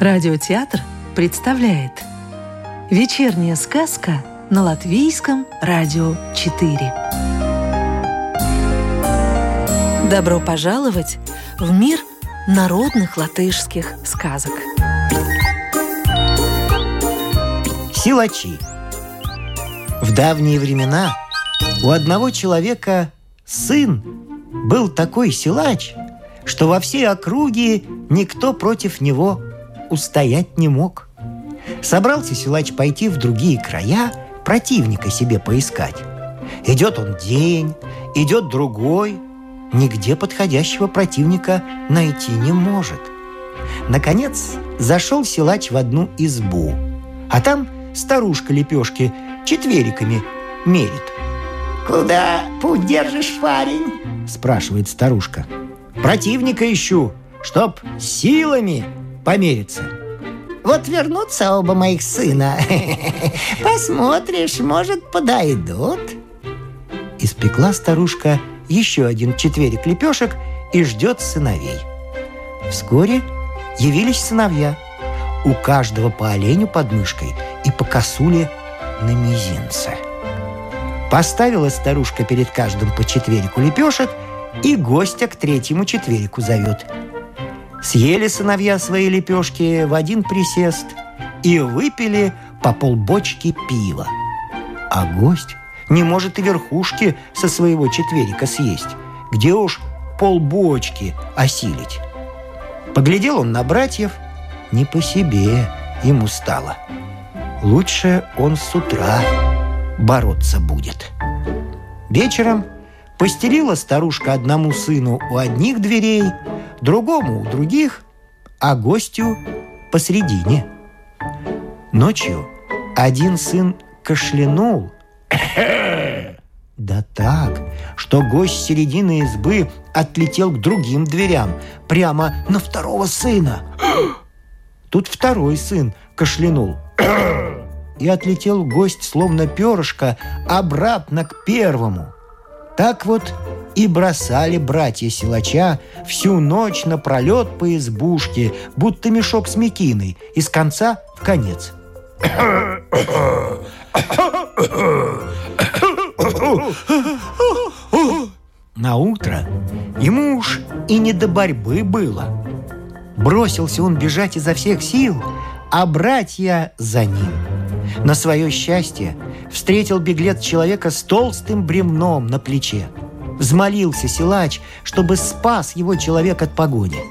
Радиотеатр представляет Вечерняя сказка на Латвийском радио 4 Добро пожаловать в мир народных латышских сказок. Силачи. В давние времена у одного человека сын был такой силач, что во всей округе никто против него устоять не мог. Собрался силач пойти в другие края, противника себе поискать. Идет он день, идет другой, нигде подходящего противника найти не может. Наконец зашел силач в одну избу, а там старушка лепешки четвериками мерит. «Куда путь держишь, парень?» – спрашивает старушка. «Противника ищу, чтоб силами помериться». Вот вернутся оба моих сына. Посмотришь, может, подойдут. Испекла старушка еще один четверик лепешек и ждет сыновей. Вскоре явились сыновья. У каждого по оленю под мышкой и по косуле на мизинце. Поставила старушка перед каждым по четверику лепешек и гостя к третьему четверику зовет – Съели сыновья свои лепешки в один присест и выпили по полбочки пива. А гость не может и верхушки со своего четверика съесть, где уж полбочки осилить. Поглядел он на братьев, не по себе ему стало. Лучше он с утра бороться будет. Вечером постелила старушка одному сыну у одних дверей – другому у других, а гостю посредине. Ночью один сын кашлянул. Да так, что гость середины избы отлетел к другим дверям, прямо на второго сына. Тут второй сын кашлянул. И отлетел гость, словно перышко, обратно к первому. Так вот и бросали братья силача всю ночь напролет по избушке, будто мешок с мекиной, из конца в конец. На утро ему уж и не до борьбы было. Бросился он бежать изо всех сил, а братья за ним. На свое счастье встретил беглец человека с толстым бремном на плече – Взмолился силач, чтобы спас его человек от погони.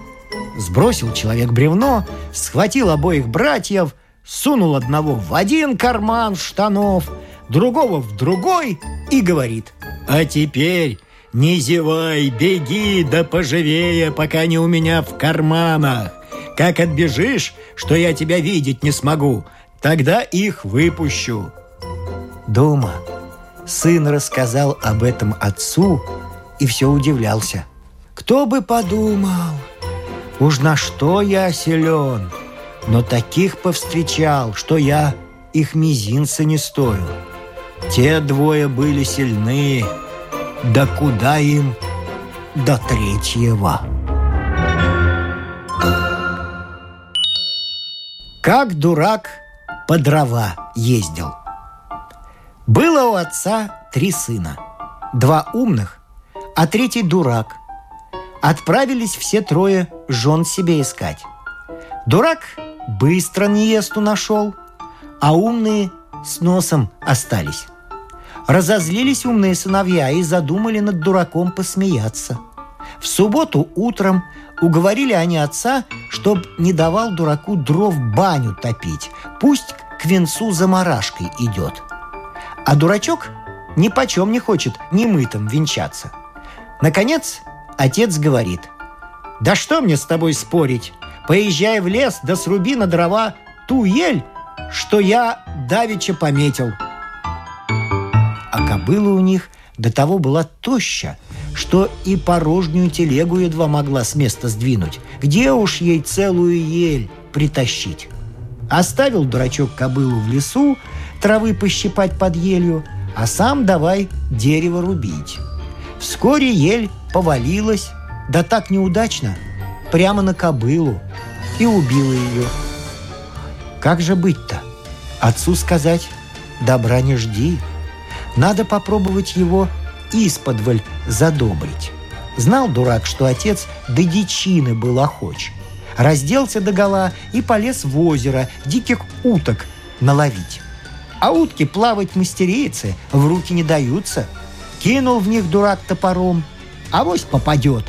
Сбросил человек бревно, схватил обоих братьев, сунул одного в один карман штанов, другого в другой и говорит «А теперь не зевай, беги да поживее, пока не у меня в карманах. Как отбежишь, что я тебя видеть не смогу, тогда их выпущу». Дома Сын рассказал об этом отцу и все удивлялся. «Кто бы подумал, уж на что я силен, но таких повстречал, что я их мизинца не стою. Те двое были сильны, да куда им до третьего?» Как дурак по дрова ездил – было у отца три сына. Два умных, а третий дурак. Отправились все трое жен себе искать. Дурак быстро невесту нашел, а умные с носом остались. Разозлились умные сыновья и задумали над дураком посмеяться. В субботу утром уговорили они отца, чтоб не давал дураку дров баню топить, пусть к венцу заморашкой идет – а дурачок ни почем не хочет немытым венчаться. Наконец, отец говорит, «Да что мне с тобой спорить? Поезжай в лес, да сруби на дрова ту ель, что я давеча пометил». А кобыла у них до того была тоща, что и порожнюю телегу едва могла с места сдвинуть. Где уж ей целую ель притащить? Оставил дурачок кобылу в лесу, травы пощипать под елью, а сам давай дерево рубить. Вскоре ель повалилась, да так неудачно, прямо на кобылу, и убила ее. Как же быть-то? Отцу сказать «добра не жди». Надо попробовать его исподволь задобрить. Знал дурак, что отец до дичины был охоч. Разделся догола и полез в озеро диких уток наловить. А утки плавать мастерицы в руки не даются. Кинул в них дурак топором, а вось попадет.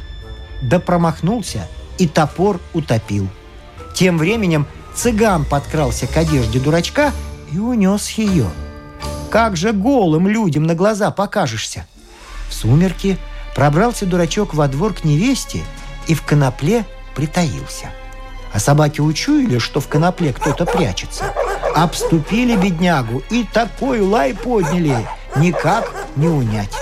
Да промахнулся и топор утопил. Тем временем цыган подкрался к одежде дурачка и унес ее. Как же голым людям на глаза покажешься? В сумерки пробрался дурачок во двор к невесте и в конопле притаился. А собаки учуяли, что в конопле кто-то прячется. Обступили беднягу и такой лай подняли, никак не унять.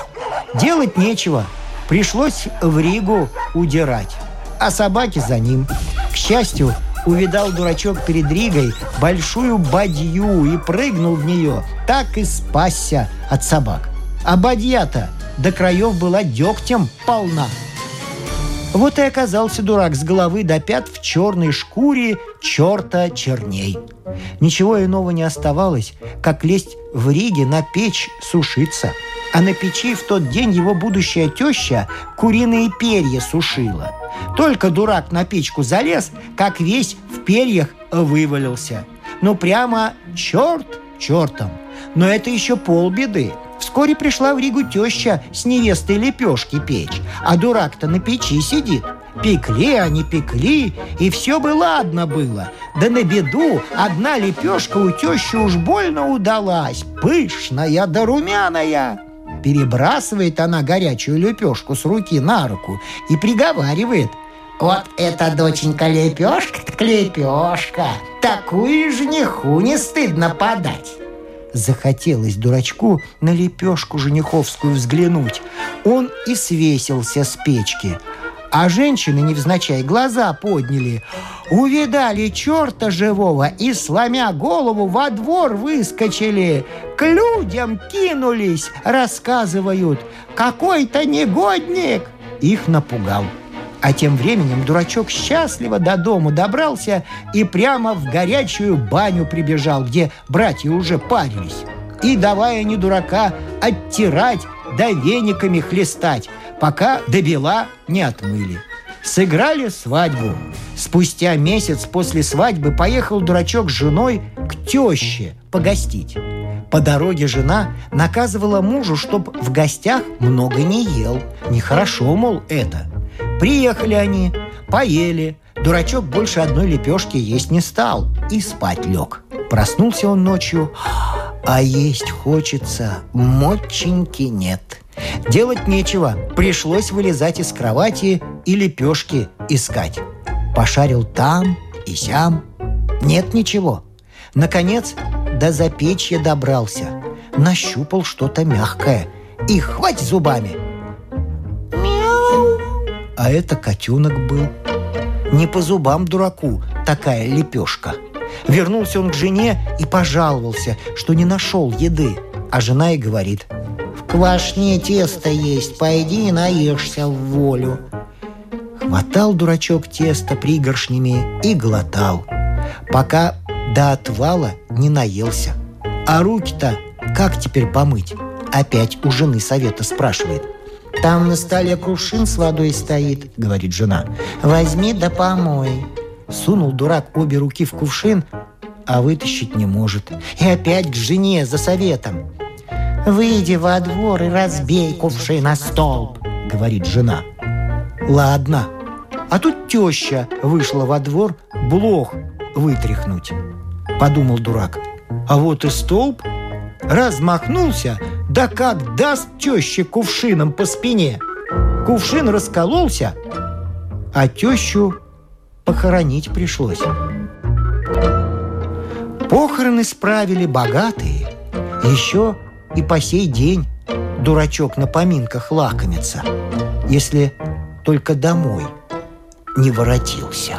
Делать нечего, пришлось в Ригу удирать, а собаки за ним. К счастью, увидал дурачок перед Ригой большую бадью и прыгнул в нее, так и спасся от собак. А бадья-то до краев была дегтем полна. Вот и оказался дурак с головы до пят в черной шкуре черта черней. Ничего иного не оставалось, как лезть в Риге на печь сушиться. А на печи в тот день его будущая теща куриные перья сушила. Только дурак на печку залез, как весь в перьях вывалился. Ну прямо черт чертом. Но это еще полбеды. Вскоре пришла в Ригу теща с невестой лепешки печь, а дурак-то на печи сидит. Пекли они, пекли, и все бы ладно было. Да на беду одна лепешка у тещи уж больно удалась, пышная да румяная. Перебрасывает она горячую лепешку с руки на руку и приговаривает. Вот эта доченька лепешка, лепешка. Такую жениху не стыдно подать. Захотелось дурачку на лепешку жениховскую взглянуть. Он и свесился с печки. А женщины, невзначай, глаза подняли. Увидали черта живого и, сломя голову, во двор выскочили. К людям кинулись, рассказывают. Какой-то негодник их напугал. А тем временем дурачок счастливо до дома добрался и прямо в горячую баню прибежал, где братья уже парились. И давая они дурака оттирать да вениками хлестать, пока до бела не отмыли. Сыграли свадьбу. Спустя месяц после свадьбы поехал дурачок с женой к теще погостить. По дороге жена наказывала мужу, чтоб в гостях много не ел. Нехорошо, мол, это. Приехали они, поели. Дурачок больше одной лепешки есть не стал и спать лег. Проснулся он ночью, а есть хочется, моченьки нет. Делать нечего, пришлось вылезать из кровати и лепешки искать. Пошарил там и сям, нет ничего. Наконец, до запечья добрался, нащупал что-то мягкое и хвать зубами – а это котенок был. Не по зубам дураку такая лепешка. Вернулся он к жене и пожаловался, что не нашел еды. А жена и говорит, «В квашне тесто есть, пойди и наешься в волю». Хватал дурачок тесто пригоршнями и глотал, пока до отвала не наелся. А руки-то как теперь помыть? Опять у жены совета спрашивает – там на столе кувшин с водой стоит, говорит жена. Возьми да помой. Сунул дурак обе руки в кувшин, а вытащить не может. И опять к жене за советом. «Выйди во двор и разбей кувшин на столб», — говорит жена. «Ладно». А тут теща вышла во двор блох вытряхнуть. Подумал дурак. А вот и столб размахнулся, да как даст теще кувшином по спине. Кувшин раскололся, а тещу похоронить пришлось. Похороны справили богатые. Еще и по сей день дурачок на поминках лакомится, если только домой не воротился.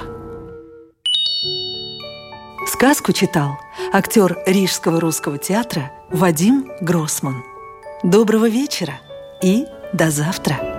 Сказку читал актер Рижского русского театра Вадим Гроссман. Доброго вечера и до завтра!